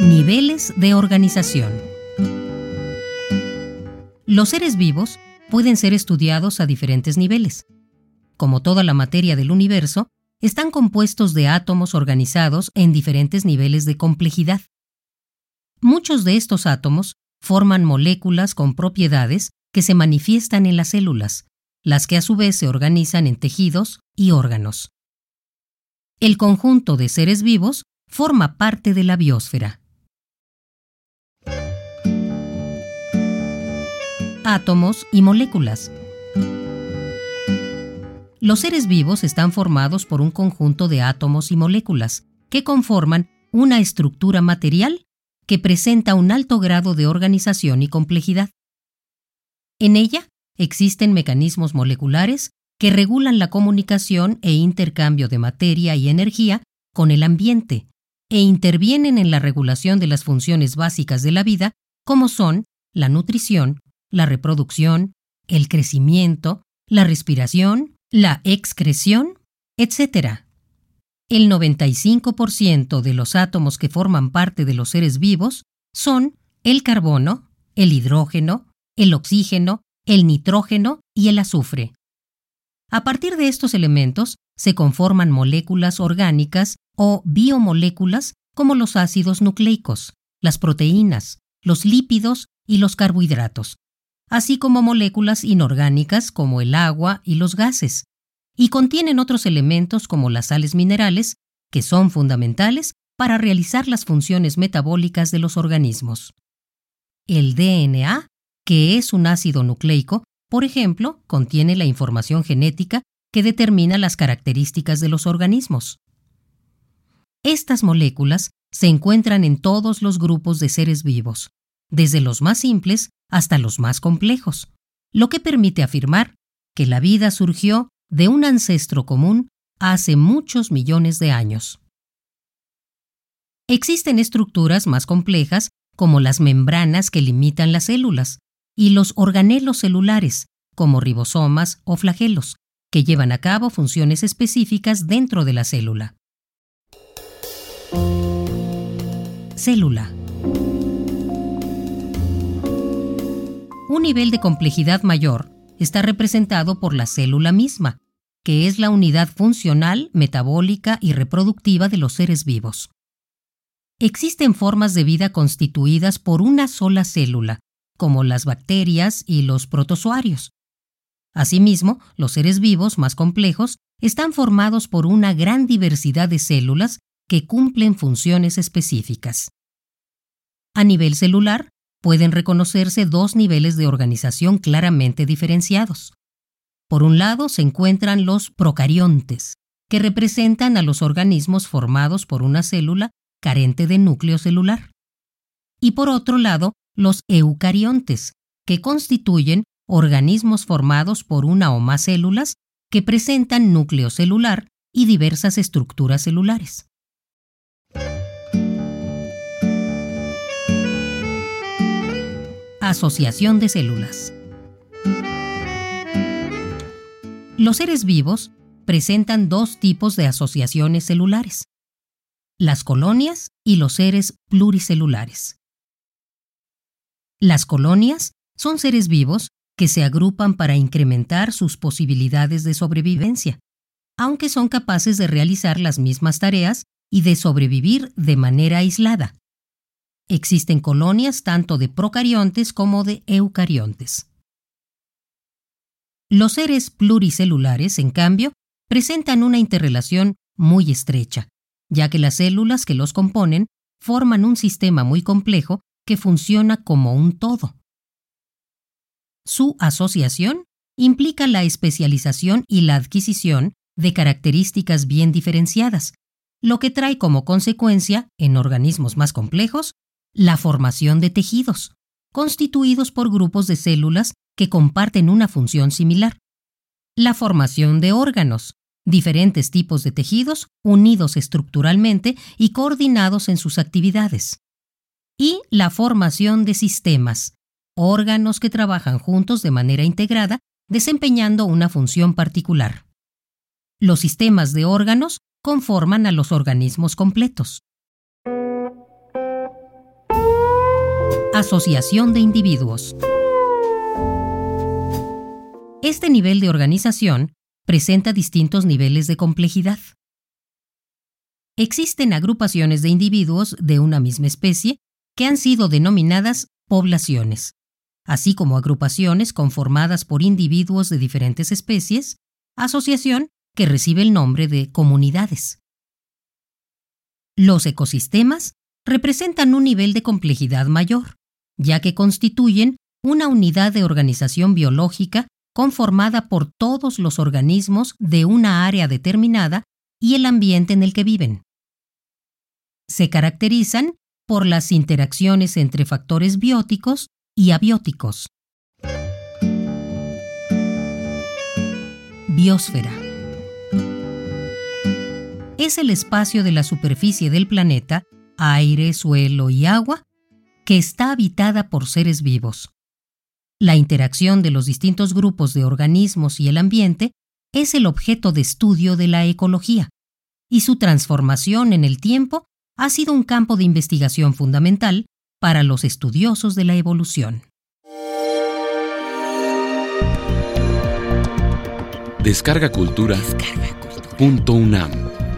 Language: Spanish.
Niveles de organización. Los seres vivos pueden ser estudiados a diferentes niveles. Como toda la materia del universo, están compuestos de átomos organizados en diferentes niveles de complejidad. Muchos de estos átomos forman moléculas con propiedades que se manifiestan en las células, las que a su vez se organizan en tejidos y órganos. El conjunto de seres vivos forma parte de la biosfera. Átomos y moléculas. Los seres vivos están formados por un conjunto de átomos y moléculas que conforman una estructura material que presenta un alto grado de organización y complejidad. En ella existen mecanismos moleculares que regulan la comunicación e intercambio de materia y energía con el ambiente e intervienen en la regulación de las funciones básicas de la vida, como son la nutrición, la reproducción, el crecimiento, la respiración, la excreción, etc. El 95% de los átomos que forman parte de los seres vivos son el carbono, el hidrógeno, el oxígeno, el nitrógeno y el azufre. A partir de estos elementos se conforman moléculas orgánicas o biomoléculas como los ácidos nucleicos, las proteínas, los lípidos y los carbohidratos, así como moléculas inorgánicas como el agua y los gases, y contienen otros elementos como las sales minerales, que son fundamentales para realizar las funciones metabólicas de los organismos. El DNA que es un ácido nucleico, por ejemplo, contiene la información genética que determina las características de los organismos. Estas moléculas se encuentran en todos los grupos de seres vivos, desde los más simples hasta los más complejos, lo que permite afirmar que la vida surgió de un ancestro común hace muchos millones de años. Existen estructuras más complejas como las membranas que limitan las células, y los organelos celulares, como ribosomas o flagelos, que llevan a cabo funciones específicas dentro de la célula. Célula. Un nivel de complejidad mayor está representado por la célula misma, que es la unidad funcional, metabólica y reproductiva de los seres vivos. Existen formas de vida constituidas por una sola célula, como las bacterias y los protozoarios. Asimismo, los seres vivos más complejos están formados por una gran diversidad de células que cumplen funciones específicas. A nivel celular, pueden reconocerse dos niveles de organización claramente diferenciados. Por un lado se encuentran los procariontes, que representan a los organismos formados por una célula carente de núcleo celular. Y por otro lado, los eucariontes, que constituyen organismos formados por una o más células que presentan núcleo celular y diversas estructuras celulares. Asociación de células. Los seres vivos presentan dos tipos de asociaciones celulares, las colonias y los seres pluricelulares. Las colonias son seres vivos que se agrupan para incrementar sus posibilidades de sobrevivencia, aunque son capaces de realizar las mismas tareas y de sobrevivir de manera aislada. Existen colonias tanto de procariontes como de eucariontes. Los seres pluricelulares, en cambio, presentan una interrelación muy estrecha, ya que las células que los componen forman un sistema muy complejo que funciona como un todo. Su asociación implica la especialización y la adquisición de características bien diferenciadas, lo que trae como consecuencia, en organismos más complejos, la formación de tejidos, constituidos por grupos de células que comparten una función similar, la formación de órganos, diferentes tipos de tejidos unidos estructuralmente y coordinados en sus actividades, y la formación de sistemas, órganos que trabajan juntos de manera integrada, desempeñando una función particular. Los sistemas de órganos conforman a los organismos completos. Asociación de individuos. Este nivel de organización presenta distintos niveles de complejidad. Existen agrupaciones de individuos de una misma especie que han sido denominadas poblaciones, así como agrupaciones conformadas por individuos de diferentes especies, asociación que recibe el nombre de comunidades. Los ecosistemas representan un nivel de complejidad mayor, ya que constituyen una unidad de organización biológica conformada por todos los organismos de una área determinada y el ambiente en el que viven. Se caracterizan por las interacciones entre factores bióticos y abióticos. Biosfera. Es el espacio de la superficie del planeta, aire, suelo y agua, que está habitada por seres vivos. La interacción de los distintos grupos de organismos y el ambiente es el objeto de estudio de la ecología, y su transformación en el tiempo ha sido un campo de investigación fundamental para los estudiosos de la evolución. Descarga Cultura. Descarga cultura.